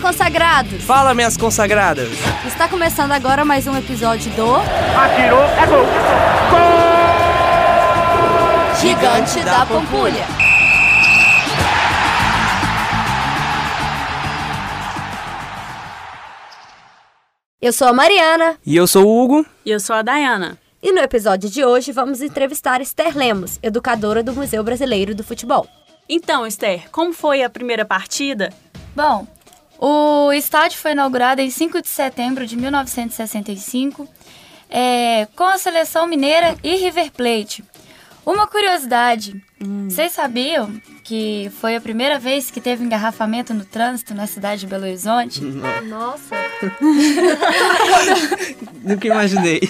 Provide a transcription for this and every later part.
consagrados! Fala, minhas consagradas! Está começando agora mais um episódio do. Atirou, é gol! Gol! Gigante da Pampulha! Eu sou a Mariana. E eu sou o Hugo. E eu sou a Dayana. E no episódio de hoje vamos entrevistar Esther Lemos, educadora do Museu Brasileiro do Futebol. Então, Esther, como foi a primeira partida? Bom, o estádio foi inaugurado em 5 de setembro de 1965 é, com a seleção mineira e River Plate. Uma curiosidade, hum. vocês sabiam que foi a primeira vez que teve engarrafamento no trânsito na cidade de Belo Horizonte? Nossa! Nunca imaginei.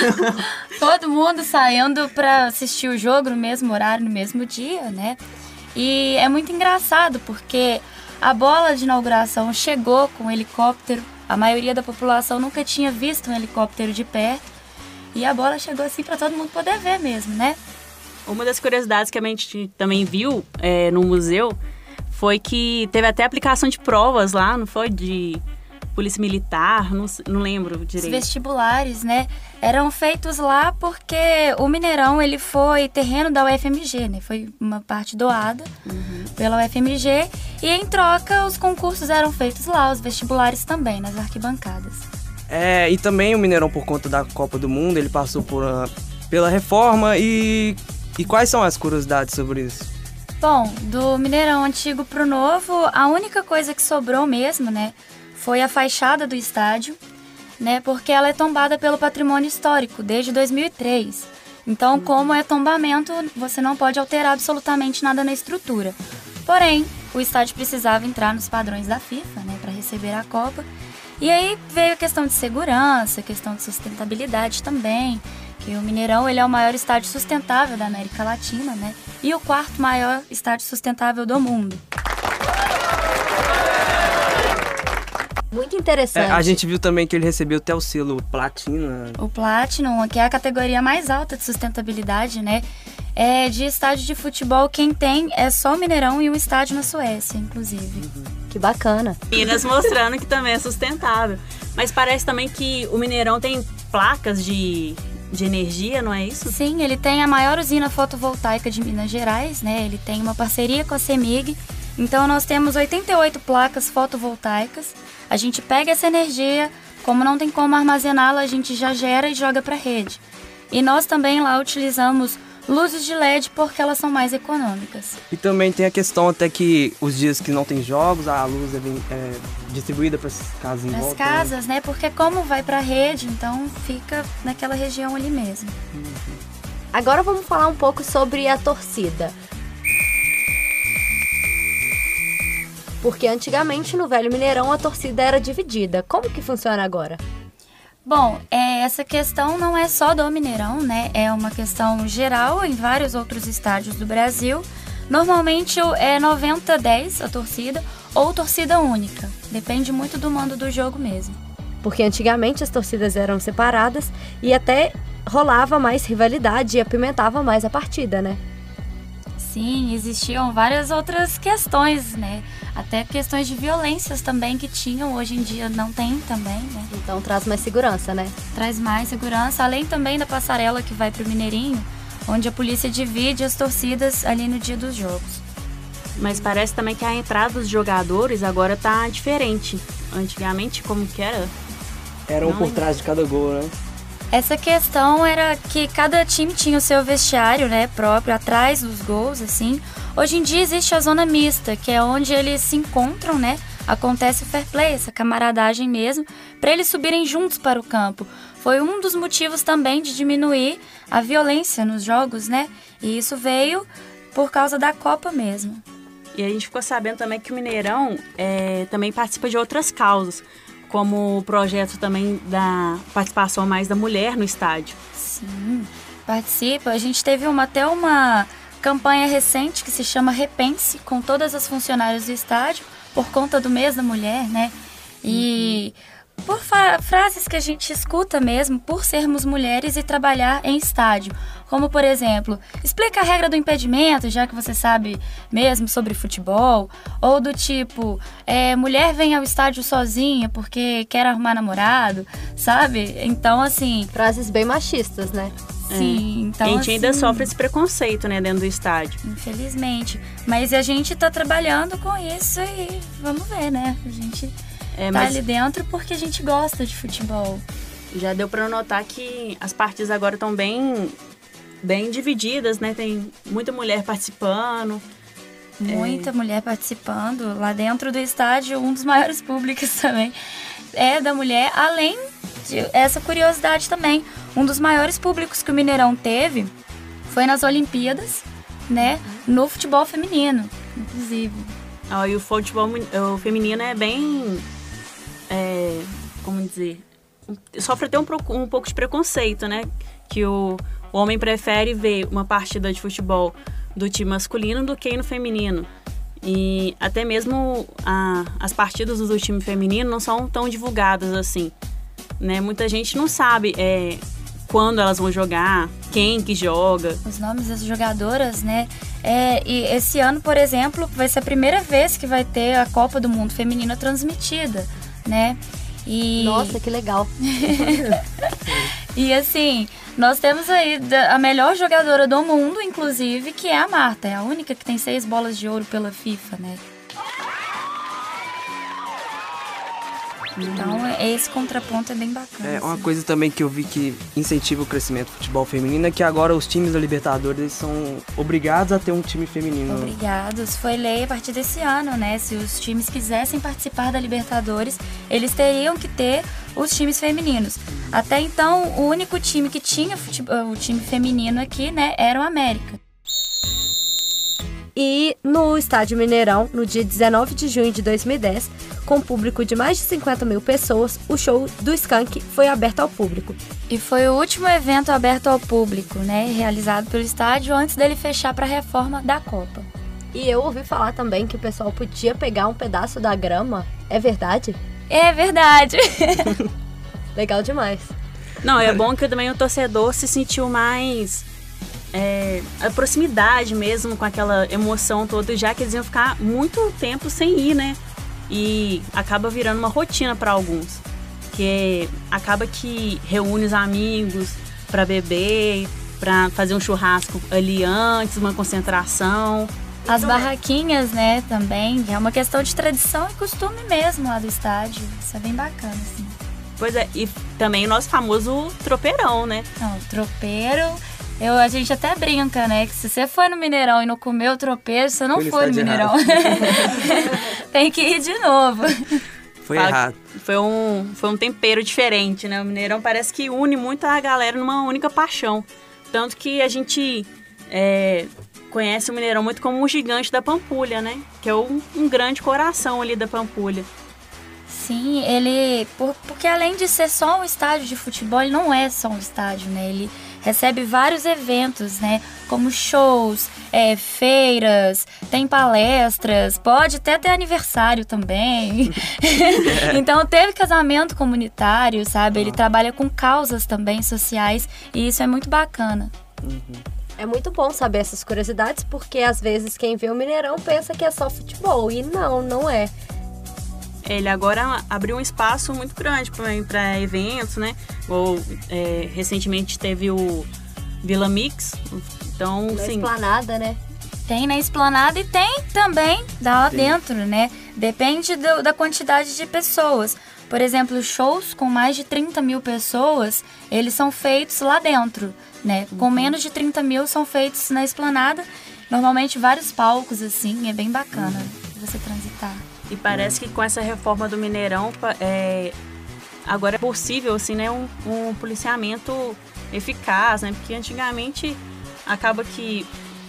Todo mundo saindo para assistir o jogo no mesmo horário, no mesmo dia, né? E é muito engraçado porque a bola de inauguração chegou com um helicóptero. A maioria da população nunca tinha visto um helicóptero de perto. E a bola chegou assim para todo mundo poder ver mesmo, né? Uma das curiosidades que a gente também viu é, no museu foi que teve até aplicação de provas lá, não foi? De polícia militar, não, não lembro direito. Os vestibulares, né? Eram feitos lá porque o Mineirão ele foi terreno da UFMG, né? Foi uma parte doada uhum. pela UFMG e em troca os concursos eram feitos lá, os vestibulares também nas arquibancadas. É, e também o Mineirão por conta da Copa do Mundo, ele passou por uma, pela reforma e e quais são as curiosidades sobre isso? Bom, do Mineirão antigo pro novo, a única coisa que sobrou mesmo, né, foi a fachada do estádio, né? Porque ela é tombada pelo patrimônio histórico desde 2003. Então, como é tombamento, você não pode alterar absolutamente nada na estrutura. Porém, o estádio precisava entrar nos padrões da FIFA, né, para receber a Copa. E aí veio a questão de segurança, questão de sustentabilidade também, que o Mineirão ele é o maior estádio sustentável da América Latina, né? E o quarto maior estádio sustentável do mundo. Muito interessante. É, a gente viu também que ele recebeu até o selo Platina. O Platinum, que é a categoria mais alta de sustentabilidade, né? É de estádio de futebol, quem tem é só o Mineirão e um estádio na Suécia, inclusive. Uhum. Que bacana. Minas mostrando que também é sustentável. Mas parece também que o Mineirão tem placas de, de energia, não é isso? Sim, ele tem a maior usina fotovoltaica de Minas Gerais, né? Ele tem uma parceria com a CEMIG. Então nós temos 88 placas fotovoltaicas a gente pega essa energia, como não tem como armazená-la, a gente já gera e joga para a rede. E nós também lá utilizamos luzes de LED porque elas são mais econômicas. E também tem a questão até que os dias que não tem jogos, a luz é, é distribuída para as casas em Nas volta. Nas né? casas, né? Porque como vai para a rede, então fica naquela região ali mesmo. Uhum. Agora vamos falar um pouco sobre a torcida. Porque antigamente no Velho Mineirão a torcida era dividida. Como que funciona agora? Bom, é, essa questão não é só do Mineirão, né? É uma questão geral em vários outros estádios do Brasil. Normalmente é 90-10 a torcida ou torcida única. Depende muito do mando do jogo mesmo. Porque antigamente as torcidas eram separadas e até rolava mais rivalidade e apimentava mais a partida, né? Sim, existiam várias outras questões, né? Até questões de violências também que tinham, hoje em dia não tem também, né? Então traz mais segurança, né? Traz mais segurança, além também da passarela que vai pro Mineirinho, onde a polícia divide as torcidas ali no dia dos jogos. Mas parece também que a entrada dos jogadores agora tá diferente. Antigamente, como que era? Era um por trás de cada gol, né? Essa questão era que cada time tinha o seu vestiário, né, próprio atrás dos gols, assim. Hoje em dia existe a zona mista, que é onde eles se encontram, né? Acontece o fair play, essa camaradagem mesmo, para eles subirem juntos para o campo. Foi um dos motivos também de diminuir a violência nos jogos, né? E isso veio por causa da Copa mesmo. E a gente ficou sabendo também que o Mineirão é, também participa de outras causas como o projeto também da participação mais da mulher no estádio. Sim, participa. A gente teve uma, até uma campanha recente que se chama Repense, com todas as funcionárias do estádio, por conta do mês da mulher, né? E por frases que a gente escuta mesmo por sermos mulheres e trabalhar em estádio. Como, por exemplo, explica a regra do impedimento, já que você sabe mesmo sobre futebol. Ou do tipo, é, mulher vem ao estádio sozinha porque quer arrumar namorado, sabe? Então, assim. Frases bem machistas, né? Sim, é. então. A gente assim, ainda sofre esse preconceito, né, dentro do estádio. Infelizmente. Mas a gente tá trabalhando com isso e vamos ver, né? A gente É, tá mas ali dentro porque a gente gosta de futebol. já deu pra notar que as partidas agora estão bem, bem divididas, né? Tem muita mulher participando. Muita mulher participando. Lá dentro do estádio, um dos maiores públicos também é da mulher. Além de essa curiosidade também, um dos maiores públicos que o Mineirão teve foi nas Olimpíadas, né? No futebol feminino, inclusive. Ah, e o futebol o feminino é bem. É, como dizer? Sofre até um, um pouco de preconceito, né? Que o, o homem prefere ver uma partida de futebol do time masculino do que no feminino. E até mesmo a- as partidas do time feminino não são tão divulgadas assim. Né? Muita gente não sabe é, quando elas vão jogar, quem que joga. Os nomes das jogadoras, né? É, e esse ano, por exemplo, vai ser a primeira vez que vai ter a Copa do Mundo Feminina transmitida, né? E... Nossa, que legal. E assim, nós temos aí a melhor jogadora do mundo, inclusive, que é a Marta. É a única que tem seis bolas de ouro pela FIFA, né? Então, esse contraponto é bem bacana. É, uma assim. coisa também que eu vi que incentiva o crescimento do futebol feminino é que agora os times da Libertadores são obrigados a ter um time feminino. Obrigados. Foi lei a partir desse ano, né? Se os times quisessem participar da Libertadores, eles teriam que ter os times femininos. Até então, o único time que tinha fute- o time feminino aqui, né, era o América. E no Estádio Mineirão, no dia 19 de junho de 2010, com público de mais de 50 mil pessoas, o show do Skank foi aberto ao público. E foi o último evento aberto ao público, né, realizado pelo estádio antes dele fechar para a reforma da Copa. E eu ouvi falar também que o pessoal podia pegar um pedaço da grama. É verdade? É verdade. Legal demais. Não, é bom que também o torcedor se sentiu mais. É, a proximidade mesmo com aquela emoção toda, já que eles iam ficar muito tempo sem ir, né? E acaba virando uma rotina para alguns. Que acaba que reúne os amigos para beber, para fazer um churrasco ali antes, uma concentração. As barraquinhas, né, também, é uma questão de tradição e costume mesmo lá do estádio. Isso é bem bacana, assim. Pois é, e também o nosso famoso tropeirão, né? Não, tropeiro, eu, a gente até brinca, né, que se você foi no Mineirão e não comeu o tropeiro, você não Foi no foi no estádio Mineirão. Tem que ir de novo. Foi Fala- errado. Foi um, foi um tempero diferente, né? O Mineirão parece que une muito a galera numa única paixão. Tanto que a gente é, conhece o Mineirão muito como o gigante da Pampulha, né? Que é um, um grande coração ali da Pampulha. Sim, ele. por- porque além de ser só um estádio de futebol, ele não é só um estádio, né? Ele recebe vários eventos, né? Como shows, é, feiras, tem palestras, pode até ter aniversário também. então teve casamento comunitário, sabe? Ele trabalha com causas também sociais e isso é muito bacana. É muito bom saber essas curiosidades, porque às vezes quem vê o Mineirão pensa que é só futebol. E não, não é. Ele agora abriu um espaço muito grande para eventos, né? Ou é, recentemente teve o Vila Mix. Então, Na sim. esplanada, né? Tem na esplanada e tem também lá dentro, né? Depende do- da quantidade de pessoas. Por exemplo, shows com mais de 30 mil pessoas, eles são feitos lá dentro, né? Com menos de 30 mil são feitos na esplanada. Normalmente vários palcos, assim, é bem bacana você transitar. E parece que com essa reforma do Mineirão, é, agora é possível, assim, né, um, um policiamento eficaz, né? Porque antigamente acaba que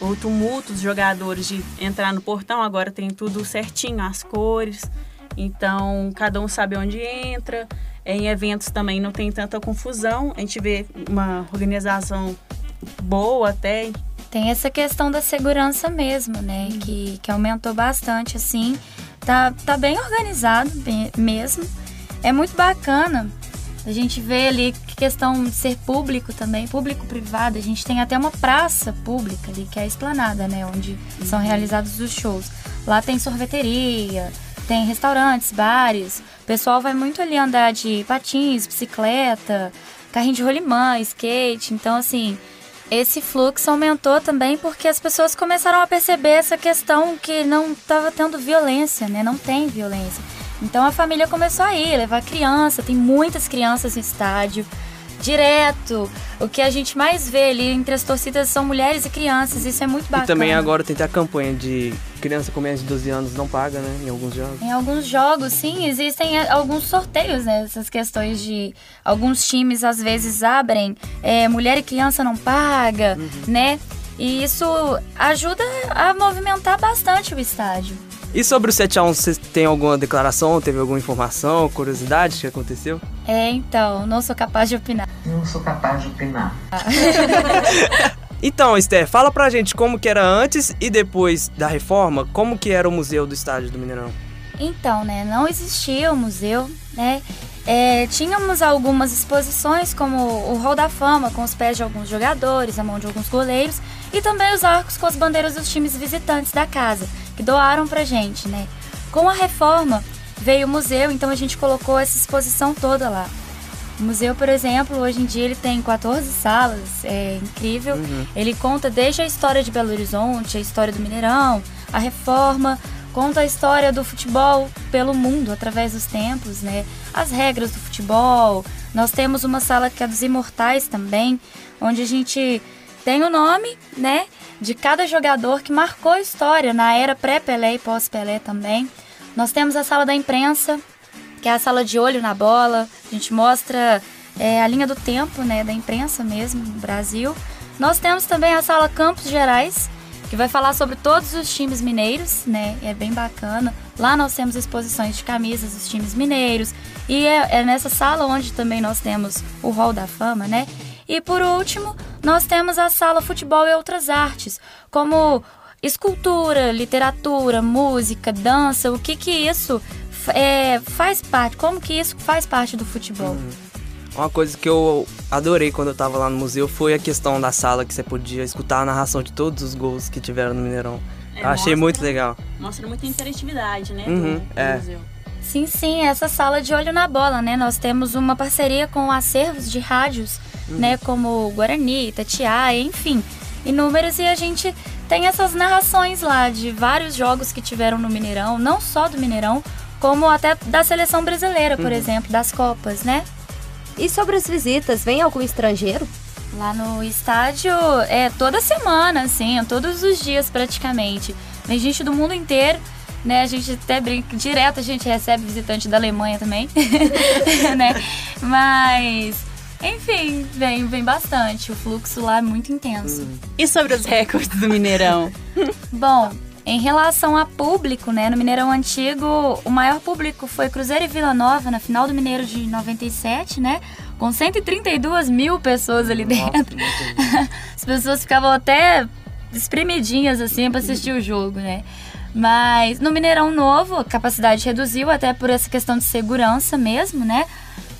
o tumulto dos jogadores de entrar no portão, agora tem tudo certinho, as cores. Então, cada um sabe onde entra. Em eventos também não tem tanta confusão. A gente vê uma organização boa até. Tem essa questão da segurança mesmo, né? Que, que aumentou bastante, assim. Tá, tá bem organizado bem- mesmo. é muito bacana a gente vê ali questão de ser público também, público-privado. A gente tem até uma praça pública ali, que é a esplanada, né? Onde são realizados os shows. Lá tem sorveteria, tem restaurantes, bares. O pessoal vai muito ali andar de patins, bicicleta, carrinho de rolimã, skate. Então, assim, esse fluxo aumentou também porque as pessoas começaram a perceber essa questão que não estava tendo violência, né? Não tem violência. Então a família começou a ir, levar criança, tem muitas crianças no estádio direto. O que a gente mais vê ali entre as torcidas são mulheres e crianças, isso é muito bacana. E também agora tem a campanha de criança com menos de 12 anos não paga, né? Em alguns jogos. Em alguns jogos, sim, existem é, alguns sorteios, né? Essas questões de. Alguns times às vezes abrem, é, mulher e criança não paga, uhum. né? E isso ajuda a movimentar bastante o estádio. E sobre o 7x1, você tem alguma declaração, teve alguma informação, curiosidade que aconteceu? É, então, não sou capaz de opinar. Não sou capaz de opinar. então, Esther, fala pra gente como que era antes e depois da reforma, como que era o museu do estádio do Mineirão? Então, né, não existia o museu, né? É, tínhamos algumas exposições, como o Hall da Fama, com os pés de alguns jogadores, a mão de alguns goleiros, e também os arcos com as bandeiras dos times visitantes da casa que doaram pra gente, né? Com a reforma veio o museu, então a gente colocou essa exposição toda lá. O museu, por exemplo, hoje em dia ele tem 14 salas, é incrível. Uhum. Ele conta desde a história de Belo Horizonte, a história do Mineirão, a reforma, conta a história do futebol pelo mundo através dos tempos, né? As regras do futebol. Nós temos uma sala que é dos imortais também, onde a gente tem o nome, né? de cada jogador que marcou a história na era pré-Pelé e pós-Pelé também. Nós temos a sala da imprensa, que é a sala de olho na bola. A gente mostra é, a linha do tempo né, da imprensa mesmo no Brasil. Nós temos também a sala Campos Gerais, que vai falar sobre todos os times mineiros, né? É bem bacana. Lá nós temos exposições de camisas dos times mineiros. E é, é nessa sala onde também nós temos o Hall da Fama, né? E por último, nós temos a sala Futebol e Outras Artes, como escultura, literatura, música, dança, o que que isso é, faz parte, como que isso faz parte do futebol. Uhum. Uma coisa que eu adorei quando eu tava lá no museu foi a questão da sala que você podia escutar a narração de todos os gols que tiveram no Mineirão. É, eu achei mostra, muito legal. Mostra muita interatividade, né, uhum, do, do é. museu. Sim, sim, essa sala de olho na bola, né? Nós temos uma parceria com acervos de rádios uhum. né? Como Guarani, Itatiaia, enfim, inúmeros. E a gente tem essas narrações lá de vários jogos que tiveram no Mineirão, não só do Mineirão, como até da seleção brasileira, por uhum. exemplo, das Copas, né? E sobre as visitas, vem algum estrangeiro? Lá no estádio é toda semana, assim, todos os dias praticamente. Vem gente do mundo inteiro, né? A gente até brinca, direto a gente recebe visitante da Alemanha também, né? Mas enfim, vem, vem bastante. O fluxo lá é muito intenso. Hum. E sobre os recordes do Mineirão? Bom, em relação a público, né, no Mineirão Antigo, o maior público foi Cruzeiro e Vila Nova, na final do Mineiro de 97, né? Com 132 mil pessoas ali dentro. Nossa, As pessoas ficavam até espremidinhas, assim, para assistir o jogo, né? Mas no Mineirão Novo, a capacidade reduziu, até por essa questão de segurança mesmo, né?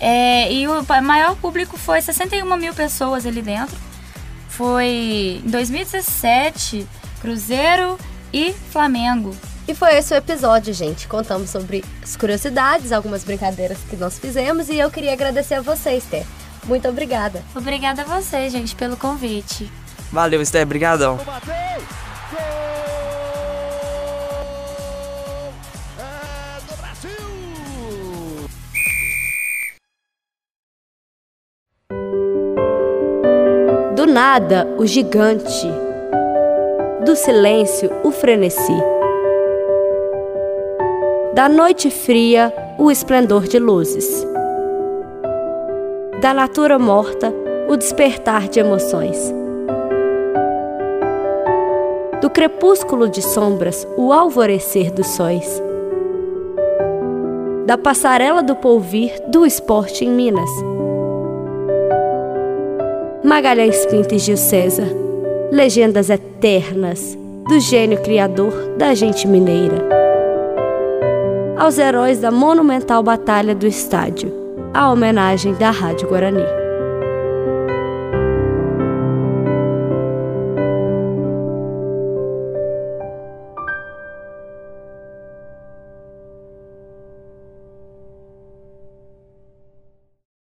É, e o maior público foi 61 mil pessoas ali dentro. Foi em 2017, Cruzeiro e Flamengo. E foi esse o episódio, gente. Contamos sobre as curiosidades, algumas brincadeiras que nós fizemos e eu queria agradecer a você, Esther. Muito obrigada. Obrigada a você, gente, pelo convite. Valeu, Esther. Obrigadão. nada o gigante, do silêncio o frenesi, da noite fria o esplendor de luzes, da natura morta o despertar de emoções, do crepúsculo de sombras o alvorecer dos sóis, da passarela do polvir do esporte em Minas. Magalhães Pinto e Gil César, legendas eternas do gênio criador da gente mineira. aos heróis da monumental Batalha do Estádio, a homenagem da Rádio Guarani.